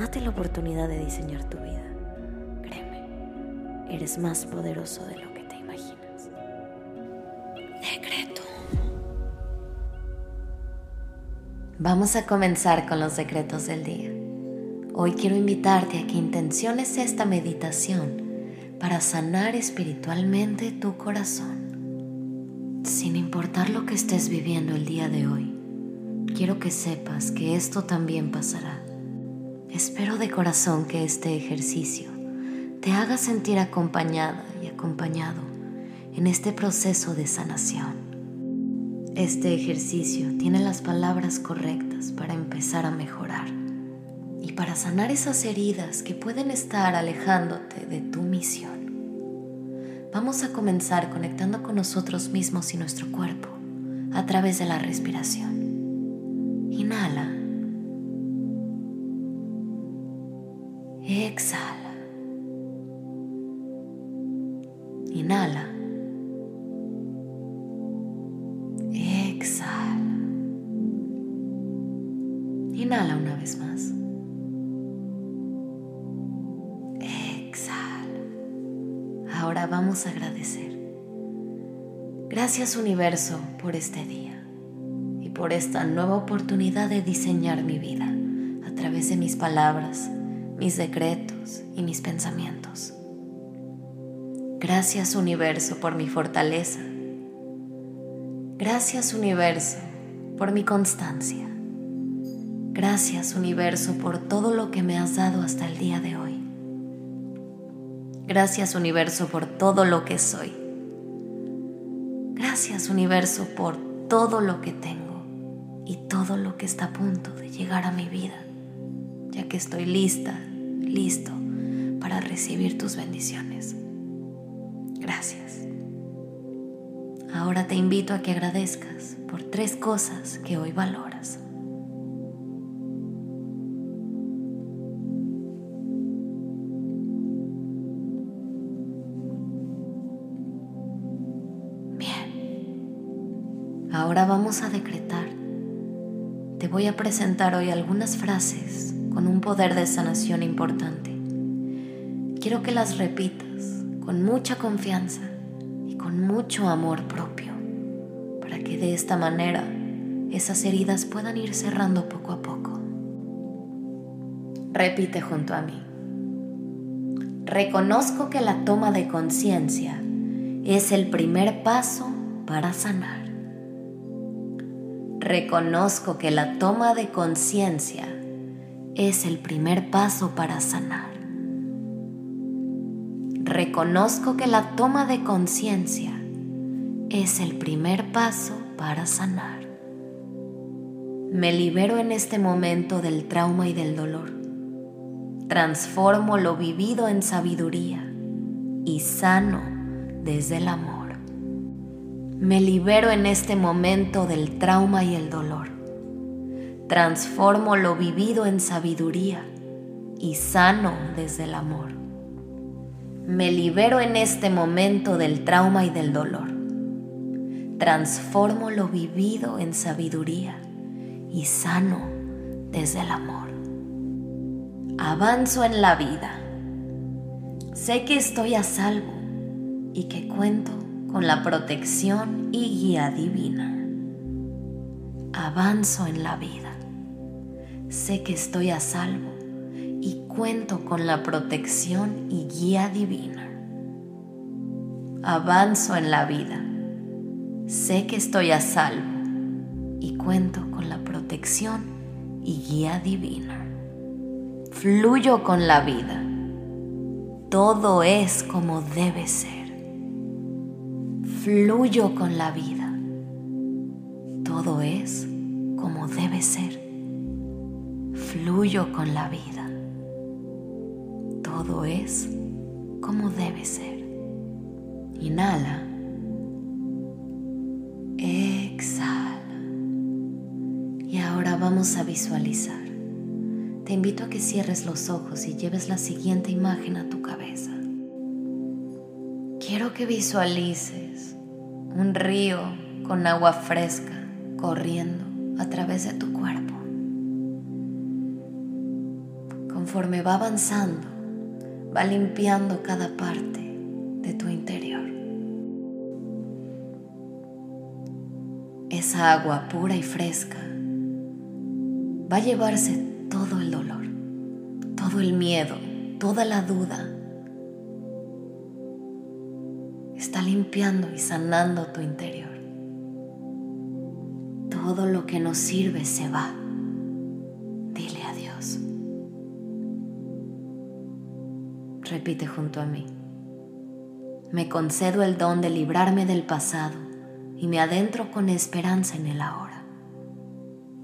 Date la oportunidad de diseñar tu vida. Créeme, eres más poderoso de lo que te imaginas. Decreto. Vamos a comenzar con los decretos del día. Hoy quiero invitarte a que intenciones esta meditación para sanar espiritualmente tu corazón. Sin importar lo que estés viviendo el día de hoy, quiero que sepas que esto también pasará Espero de corazón que este ejercicio te haga sentir acompañada y acompañado en este proceso de sanación. Este ejercicio tiene las palabras correctas para empezar a mejorar y para sanar esas heridas que pueden estar alejándote de tu misión. Vamos a comenzar conectando con nosotros mismos y nuestro cuerpo a través de la respiración. Inhala. Exhala. Inhala. Exhala. Inhala una vez más. Exhala. Ahora vamos a agradecer. Gracias universo por este día y por esta nueva oportunidad de diseñar mi vida a través de mis palabras mis decretos y mis pensamientos. Gracias universo por mi fortaleza. Gracias universo por mi constancia. Gracias universo por todo lo que me has dado hasta el día de hoy. Gracias universo por todo lo que soy. Gracias universo por todo lo que tengo y todo lo que está a punto de llegar a mi vida, ya que estoy lista listo para recibir tus bendiciones. Gracias. Ahora te invito a que agradezcas por tres cosas que hoy valoras. Bien. Ahora vamos a decretar. Te voy a presentar hoy algunas frases con un poder de sanación importante. Quiero que las repitas con mucha confianza y con mucho amor propio, para que de esta manera esas heridas puedan ir cerrando poco a poco. Repite junto a mí. Reconozco que la toma de conciencia es el primer paso para sanar. Reconozco que la toma de conciencia es el primer paso para sanar. Reconozco que la toma de conciencia es el primer paso para sanar. Me libero en este momento del trauma y del dolor. Transformo lo vivido en sabiduría y sano desde el amor. Me libero en este momento del trauma y el dolor transformo lo vivido en sabiduría y sano desde el amor. Me libero en este momento del trauma y del dolor. Transformo lo vivido en sabiduría y sano desde el amor. Avanzo en la vida. Sé que estoy a salvo y que cuento con la protección y guía divina. Avanzo en la vida sé que estoy a salvo y cuento con la protección y guía divina. Avanzo en la vida. Sé que estoy a salvo y cuento con la protección y guía divina. Fluyo con la vida. Todo es como debe ser. Fluyo con la vida. Todo es como debe ser fluyo con la vida. todo es como debe ser. Inhala. Exhala. Y ahora vamos a visualizar. Te invito a que cierres los ojos y lleves la siguiente imagen a tu cabeza. Quiero que visualices un río con agua fresca corriendo a través de tu cuerpo. Conforme va avanzando, va limpiando cada parte de tu interior. Esa agua pura y fresca va a llevarse todo el dolor, todo el miedo, toda la duda. Está limpiando y sanando tu interior. Todo lo que nos sirve se va. Dile adiós. Repite junto a mí. Me concedo el don de librarme del pasado y me adentro con esperanza en el ahora.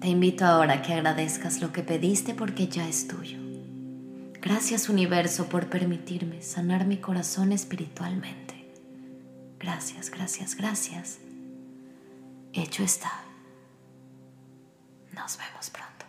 Te invito ahora a que agradezcas lo que pediste porque ya es tuyo. Gracias universo por permitirme sanar mi corazón espiritualmente. Gracias, gracias, gracias. Hecho está. Nos vemos pronto.